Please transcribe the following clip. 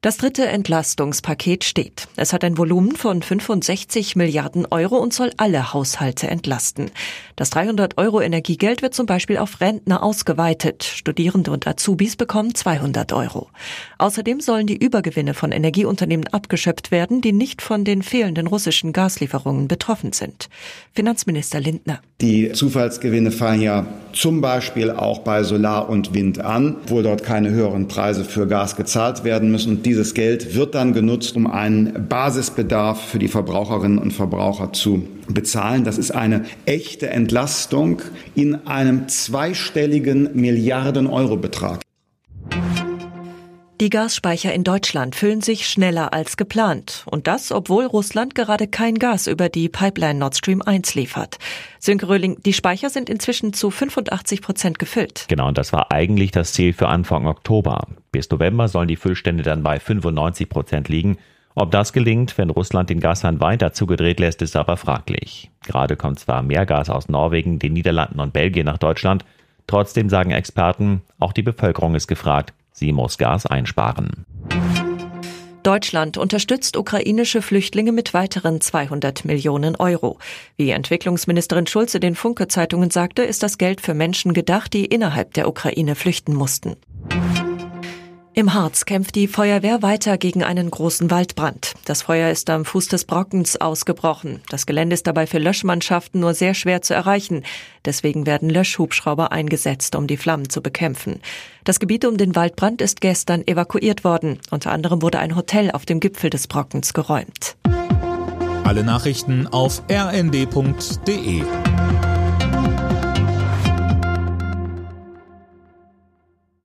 Das dritte Entlastungspaket steht. Es hat ein Volumen von 65 Milliarden Euro und soll alle Haushalte entlasten. Das 300 Euro Energiegeld wird zum Beispiel auf Rentner ausgeweitet. Studierende und Azubis bekommen 200 Euro. Außerdem sollen die Übergewinne von Energieunternehmen abgeschöpft werden, die nicht von den fehlenden russischen Gaslieferungen betroffen sind. Finanzminister Lindner. Die Zufallsgewinne fallen ja zum Beispiel auch bei Solar und Wind an, wo dort keine höheren Preise für Gas gezahlt werden müssen. Dieses Geld wird dann genutzt, um einen Basisbedarf für die Verbraucherinnen und Verbraucher zu bezahlen. Das ist eine echte Entlastung in einem zweistelligen Milliarden-Euro-Betrag. Die Gasspeicher in Deutschland füllen sich schneller als geplant. Und das, obwohl Russland gerade kein Gas über die Pipeline Nord Stream 1 liefert. Sönke Röhling, die Speicher sind inzwischen zu 85 Prozent gefüllt. Genau, und das war eigentlich das Ziel für Anfang Oktober. Bis November sollen die Füllstände dann bei 95 Prozent liegen. Ob das gelingt, wenn Russland den Gashahn weiter zugedreht lässt, ist aber fraglich. Gerade kommt zwar mehr Gas aus Norwegen, den Niederlanden und Belgien nach Deutschland. Trotzdem sagen Experten, auch die Bevölkerung ist gefragt. Sie muss Gas einsparen. Deutschland unterstützt ukrainische Flüchtlinge mit weiteren 200 Millionen Euro. Wie Entwicklungsministerin Schulze den Funke-Zeitungen sagte, ist das Geld für Menschen gedacht, die innerhalb der Ukraine flüchten mussten. Im Harz kämpft die Feuerwehr weiter gegen einen großen Waldbrand. Das Feuer ist am Fuß des Brockens ausgebrochen. Das Gelände ist dabei für Löschmannschaften nur sehr schwer zu erreichen. Deswegen werden Löschhubschrauber eingesetzt, um die Flammen zu bekämpfen. Das Gebiet um den Waldbrand ist gestern evakuiert worden. Unter anderem wurde ein Hotel auf dem Gipfel des Brockens geräumt. Alle Nachrichten auf rnd.de